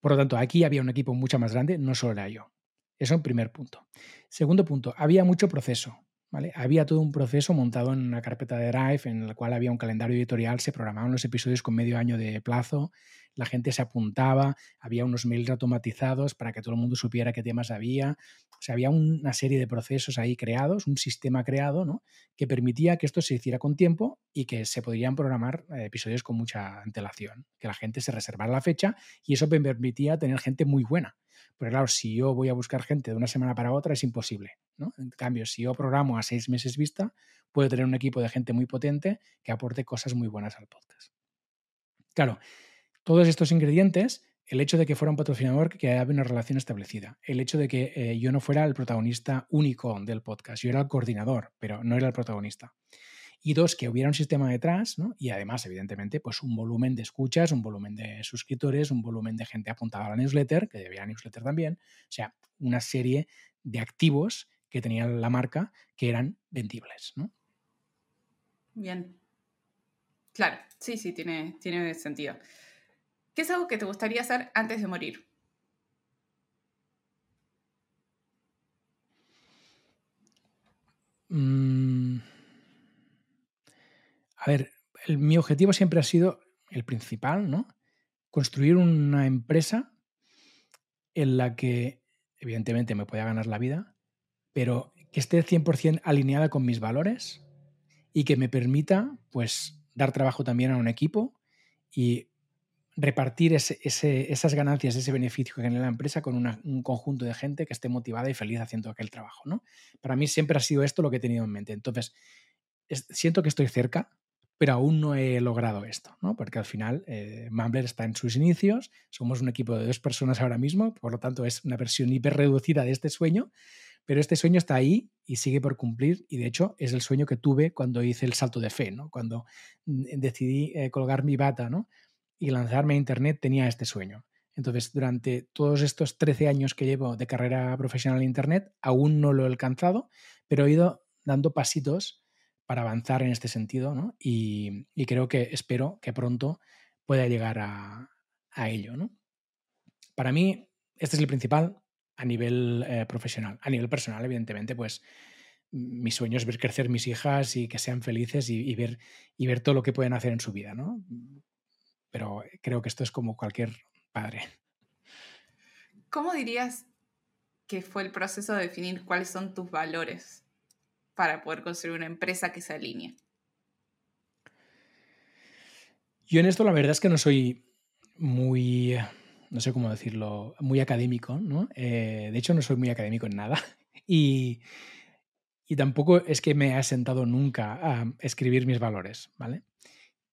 S1: Por lo tanto, aquí había un equipo mucho más grande, no solo era yo. Eso en primer punto. Segundo punto, había mucho proceso. ¿Vale? Había todo un proceso montado en una carpeta de Drive en el cual había un calendario editorial, se programaban los episodios con medio año de plazo, la gente se apuntaba, había unos mails automatizados para que todo el mundo supiera qué temas había. O sea, había una serie de procesos ahí creados, un sistema creado, ¿no? que permitía que esto se hiciera con tiempo y que se podrían programar eh, episodios con mucha antelación, que la gente se reservara la fecha y eso permitía tener gente muy buena. Pero claro, si yo voy a buscar gente de una semana para otra es imposible. ¿no? En cambio, si yo programo a seis meses vista, puedo tener un equipo de gente muy potente que aporte cosas muy buenas al podcast. Claro, todos estos ingredientes el hecho de que fuera un patrocinador que había una relación establecida, el hecho de que eh, yo no fuera el protagonista único del podcast, yo era el coordinador, pero no era el protagonista. Y dos, que hubiera un sistema detrás, ¿no? Y además, evidentemente, pues un volumen de escuchas, un volumen de suscriptores, un volumen de gente apuntada a la newsletter, que debía newsletter también. O sea, una serie de activos que tenía la marca que eran vendibles, ¿no?
S2: Bien. Claro, sí, sí, tiene, tiene sentido. ¿Qué es algo que te gustaría hacer antes de morir?
S1: Mm. A ver, mi objetivo siempre ha sido el principal, ¿no? Construir una empresa en la que, evidentemente, me pueda ganar la vida, pero que esté 100% alineada con mis valores y que me permita, pues, dar trabajo también a un equipo y repartir esas ganancias, ese beneficio que genera la empresa con un conjunto de gente que esté motivada y feliz haciendo aquel trabajo. ¿no? Para mí siempre ha sido esto lo que he tenido en mente. Entonces, siento que estoy cerca, pero aún no he logrado esto, ¿no? porque al final eh, Mumbler está en sus inicios, somos un equipo de dos personas ahora mismo, por lo tanto es una versión hiper reducida de este sueño, pero este sueño está ahí y sigue por cumplir y de hecho es el sueño que tuve cuando hice el salto de fe, ¿no? cuando mm, decidí eh, colgar mi bata ¿no? y lanzarme a Internet tenía este sueño. Entonces, durante todos estos 13 años que llevo de carrera profesional en Internet, aún no lo he alcanzado, pero he ido dando pasitos para avanzar en este sentido ¿no? y, creo que espero que pronto pueda llegar a, ello. ¿no? Para mí, este es el principal a nivel eh, profesional. A nivel personal, evidentemente, pues mi sueño es ver crecer mis hijas y que sean felices y, ver, y ver todo lo que pueden hacer en su vida. ¿no? pero creo que esto es como cualquier padre.
S2: ¿Cómo dirías que fue el proceso de definir cuáles son tus valores para poder construir una empresa que se alinee?
S1: Yo en esto la verdad es que no soy muy, no sé cómo decirlo, muy académico, ¿no? Eh, de hecho no soy muy académico en nada y, y tampoco es que me haya sentado nunca a escribir mis valores, ¿vale?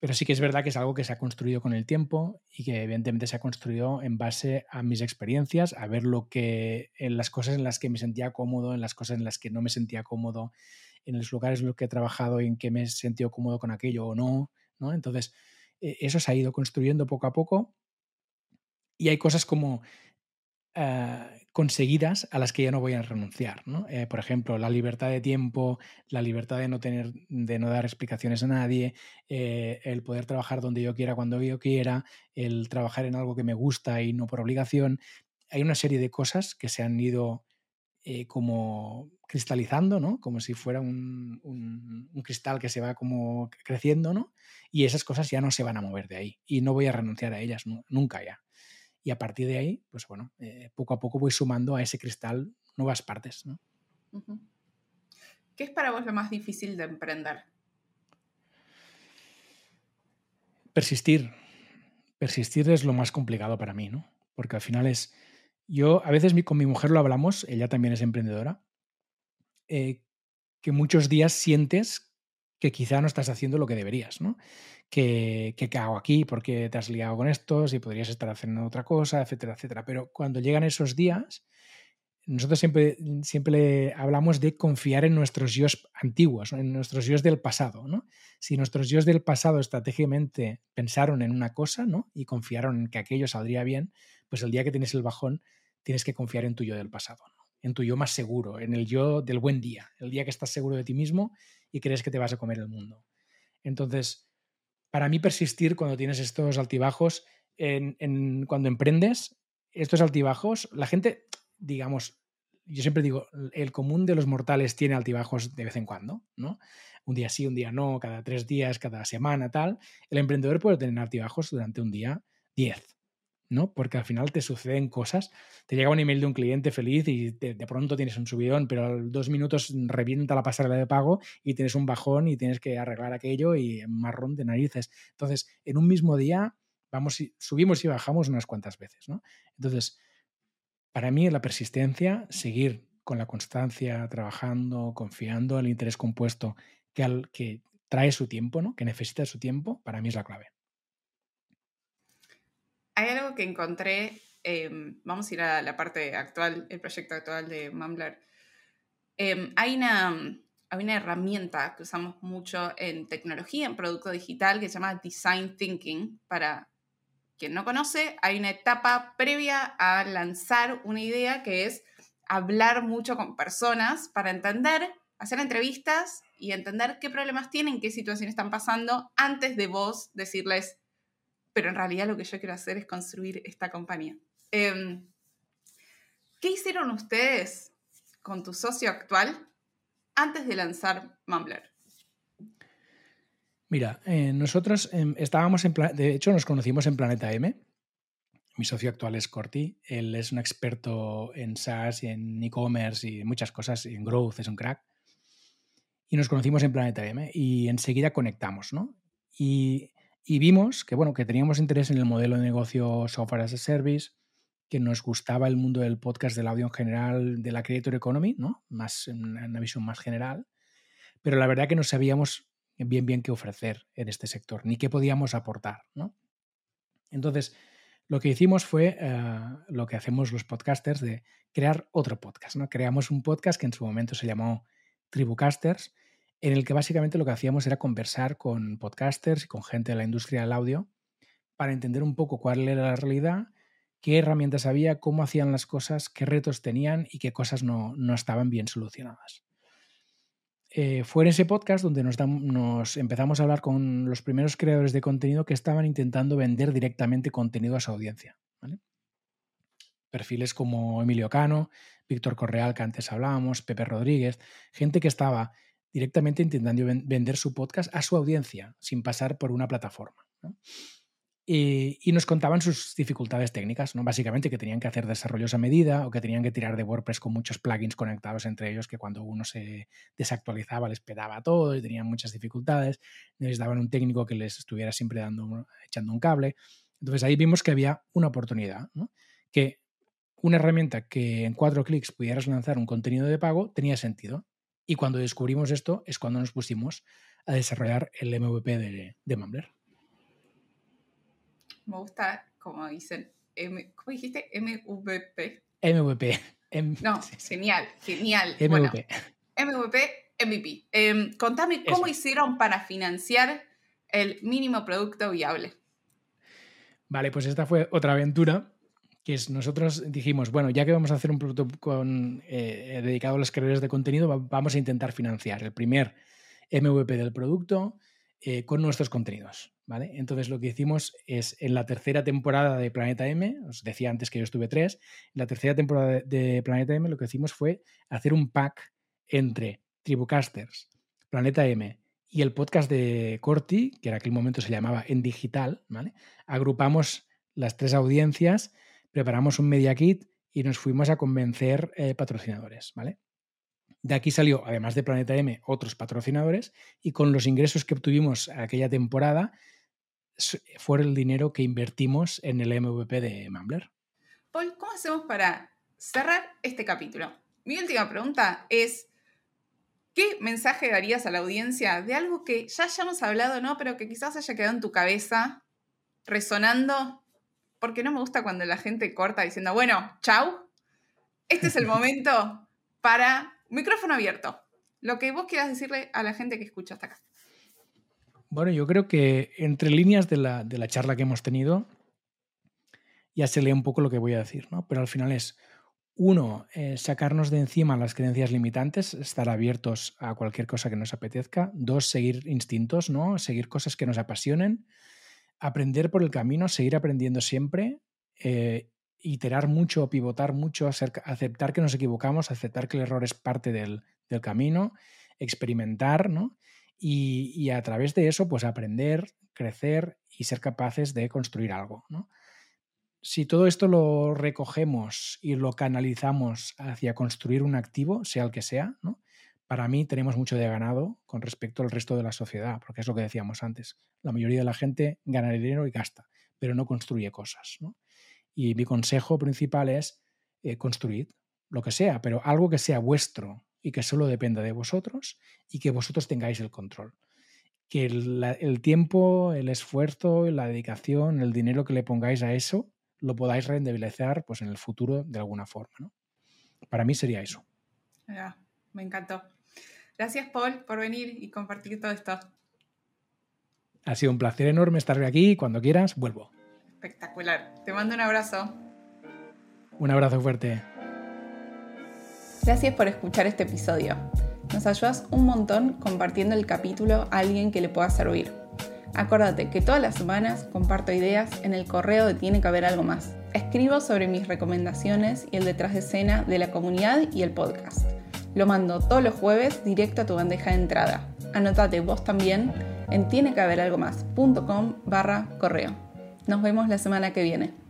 S1: Pero sí que es verdad que es algo que se ha construido con el tiempo y que evidentemente se ha construido en base a mis experiencias, a ver lo que en las cosas en las que me sentía cómodo, en las cosas en las que no me sentía cómodo, en los lugares en los que he trabajado y en que me he sentido cómodo con aquello o no, ¿no? Entonces, e, eso se ha ido construyendo poco a poco y hay cosas como eh, conseguidas a las que ya no voy a renunciar. Eh, por ejemplo, la libertad de tiempo, la libertad de no tener, de no dar explicaciones a nadie, eh, el poder trabajar donde yo quiera, cuando yo quiera, el trabajar en algo que me gusta y no por obligación. Hay una serie de cosas que se han ido como cristalizando, ¿no? Como si fuera un, un, cristal que se va como creciendo, ¿no? Y esas cosas ya no se van a mover de ahí. Y no voy a renunciar a ellas nunca ya. Y a partir de ahí, pues bueno, eh, poco a poco voy sumando a ese cristal nuevas partes. ¿no?
S2: ¿Qué es para vos lo más difícil de emprender?
S1: Persistir. Persistir es lo más complicado para mí, ¿no? Porque al final es. Yo, a veces con mi mujer lo hablamos, ella también es emprendedora, eh, que muchos días sientes que quizá no estás haciendo lo que deberías, ¿no? Que, ¿qué hago aquí? ¿Por qué te has liado con estos? Y podrías estar haciendo otra cosa, etcétera, etcétera. Pero cuando llegan esos días, nosotros siempre, siempre hablamos de confiar en nuestros yo antiguos, en nuestros yo del pasado. ¿no? Si nuestros yo del pasado estratégicamente pensaron en una cosa ¿no? y confiaron en que aquello saldría bien, pues el día que tienes el bajón tienes que confiar en tu yo del pasado, en tu yo más seguro, en el yo del buen día, el día que estás seguro de ti mismo y crees que te vas a comer el mundo. Entonces, para mí persistir cuando tienes estos altibajos, en, cuando emprendes, estos altibajos, la gente, digamos, yo siempre digo, el común de los mortales tiene altibajos de vez en cuando, ¿no? Un día sí, un día no, cada tres días, cada semana, tal. El emprendedor puede tener altibajos durante un día, diez. ¿No? Porque al final te suceden cosas. Te llega un email de un cliente feliz y de, pronto tienes un subidón, pero a dos minutos revienta la pasarela de pago y tienes un bajón y tienes que arreglar aquello y marrón de narices. Entonces, en un mismo día vamos y, subimos y bajamos unas cuantas veces, ¿no? Entonces, para mí la persistencia, seguir con la constancia, trabajando, confiando, el interés compuesto que, al, que trae su tiempo, ¿no? que necesita su tiempo, para mí es la clave.
S2: Hay algo que encontré, em, vamos a ir a la parte actual, el proyecto actual de Mumbler. Em, hay, una, hay una herramienta que usamos mucho en tecnología, en producto digital, que se llama Design Thinking. Para quien no conoce, hay una etapa previa a lanzar una idea que es hablar mucho con personas para entender, hacer entrevistas y entender qué problemas tienen, qué situaciones están pasando, antes de vos decirles, pero en realidad lo que yo quiero hacer es construir esta compañía. Em, ¿Qué hicieron ustedes con tu socio actual antes de lanzar Mumbler?
S1: Mira, eh, nosotros em, estábamos en, de hecho nos conocimos en Planeta M. Mi socio actual es Corti, él es un experto en SaaS y en e-commerce y muchas cosas, y en growth, es un crack. Y nos conocimos en Planeta M y enseguida conectamos, ¿no? Y, y vimos que, bueno, que teníamos interés en el modelo de negocio software as a service, que nos gustaba el mundo del podcast, del audio en general, de la creator economy, ¿no? Más una visión más general. Pero la verdad que no sabíamos bien bien qué ofrecer en este sector, ni qué podíamos aportar, ¿no? Entonces, lo que hicimos fue eh, lo que hacemos los podcasters de crear otro podcast, ¿no? Creamos un podcast que en su momento se llamó Tribucasters, en el que básicamente lo que hacíamos era conversar con podcasters y con gente de la industria del audio para entender un poco cuál era la realidad qué herramientas había, cómo hacían las cosas, qué retos tenían y qué cosas no, estaban bien solucionadas. Eh, fue en ese podcast donde nos, empezamos a hablar con los primeros creadores de contenido que estaban intentando vender directamente contenido a su audiencia. Perfiles como Emilio Cano, Víctor Correal, que antes hablábamos, Pepe Rodríguez, gente que estaba directamente intentando vender su podcast a su audiencia sin pasar por una plataforma. Y, nos contaban sus dificultades técnicas, ¿no? Básicamente que tenían que hacer desarrollos a medida o que tenían que tirar de WordPress con muchos plugins conectados entre ellos, que cuando uno se desactualizaba les pedaba todo y tenían muchas dificultades. Necesitaban un técnico que les estuviera siempre dando, echando un cable. Entonces ahí vimos que había una oportunidad, que una herramienta que en cuatro clics pudieras lanzar un contenido de pago tenía sentido. Y cuando descubrimos esto es cuando nos pusimos a desarrollar el MVP de, de Mumbler
S2: me gusta, como dicen, ¿cómo dijiste? MVP.
S1: MVP.
S2: no, genial, genial.
S1: MVP.
S2: MVP, MVP. Em, contame cómo hicieron para financiar el mínimo producto viable.
S1: Vale, pues esta fue otra aventura que es, nosotros dijimos, bueno, ya que vamos a hacer un producto con, eh, dedicado a los creadores de contenido, vamos a intentar financiar el primer MVP del producto eh, con nuestros contenidos. Entonces lo que hicimos es en la tercera temporada de Planeta M, os decía antes que yo estuve tres, en la tercera temporada de Planeta M lo que hicimos fue hacer un pack entre Tribucasters, Planeta M y el podcast de Corti, que en aquel momento se llamaba En Digital, ¿vale? Agrupamos las tres audiencias, preparamos un media kit y nos fuimos a convencer eh, patrocinadores, ¿vale? De aquí salió, además de Planeta M, otros patrocinadores y con los ingresos que obtuvimos aquella temporada, fue el dinero que invertimos en el MVP de Mumbler.
S2: Paul, ¿cómo hacemos para cerrar este capítulo? Mi última pregunta es, ¿qué mensaje darías a la audiencia de algo que ya hayamos hablado, ¿no? Pero que quizás haya quedado en tu cabeza resonando? Porque no me gusta cuando la gente corta diciendo, bueno, chau. Este es el momento para micrófono abierto. Lo que vos quieras decirle a la gente que escucha hasta acá.
S1: Bueno, yo creo que entre líneas de la, charla que hemos tenido, ya se lee un poco lo que voy a decir, ¿no? Pero al final es, uno, eh, sacarnos de encima las creencias limitantes, estar abiertos a cualquier cosa que nos apetezca. Dos, seguir instintos, ¿no? Seguir cosas que nos apasionen. Aprender por el camino, seguir aprendiendo siempre. Eh, iterar mucho, pivotar mucho, aceptar que nos equivocamos, aceptar que el error es parte del, del camino, experimentar, ¿no? y, a través de eso, pues aprender, crecer y ser capaces de construir algo. Si todo esto lo recogemos y lo canalizamos hacia construir un activo, sea el que sea, para mí tenemos mucho de ganado con respecto al resto de la sociedad, porque es lo que decíamos antes. La mayoría de la gente gana dinero y gasta, pero no construye cosas. Y mi consejo principal es eh, construir lo que sea, pero algo que sea vuestro, y que solo dependa de vosotros y que vosotros tengáis el control. que el, tiempo, el esfuerzo, la dedicación, el dinero que le pongáis a eso, lo podáis rentabilizar pues, en el futuro de alguna forma. ¿no? Para mí sería eso.
S2: me encantó. Gracias, Paul, por venir y compartir todo esto.
S1: Ha sido un placer enorme estar aquí. Cuando quieras, vuelvo.
S2: Espectacular. Te mando un abrazo.
S1: Un abrazo fuerte.
S2: Gracias por escuchar este episodio. Nos ayudas un montón compartiendo el capítulo a alguien que le pueda servir. Acuérdate que todas las semanas comparto ideas en el correo de Tiene que haber algo más. Escribo sobre mis recomendaciones y el detrás de escena de la comunidad y el podcast. Lo mando todos los jueves directo a tu bandeja de entrada. Anotate vos también en tienequehaberalgomás.com barra correo. Nos vemos la semana que viene.